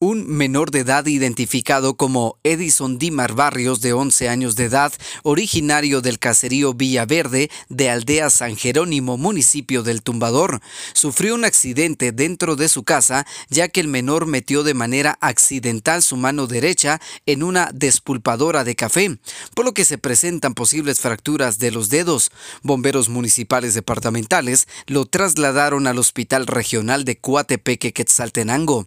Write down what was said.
Un menor de edad identificado como Edison Dimar Barrios, de 11 años de edad, originario del caserío Villaverde de Aldea San Jerónimo, municipio del Tumbador, sufrió un accidente dentro de su casa ya que el menor metió de manera accidental su mano derecha en una despulpadora de café, por lo que se presentan posibles fracturas de los dedos. Bomberos municipales departamentales lo trasladaron al Hospital Regional de Coatepeque, Quetzaltenango.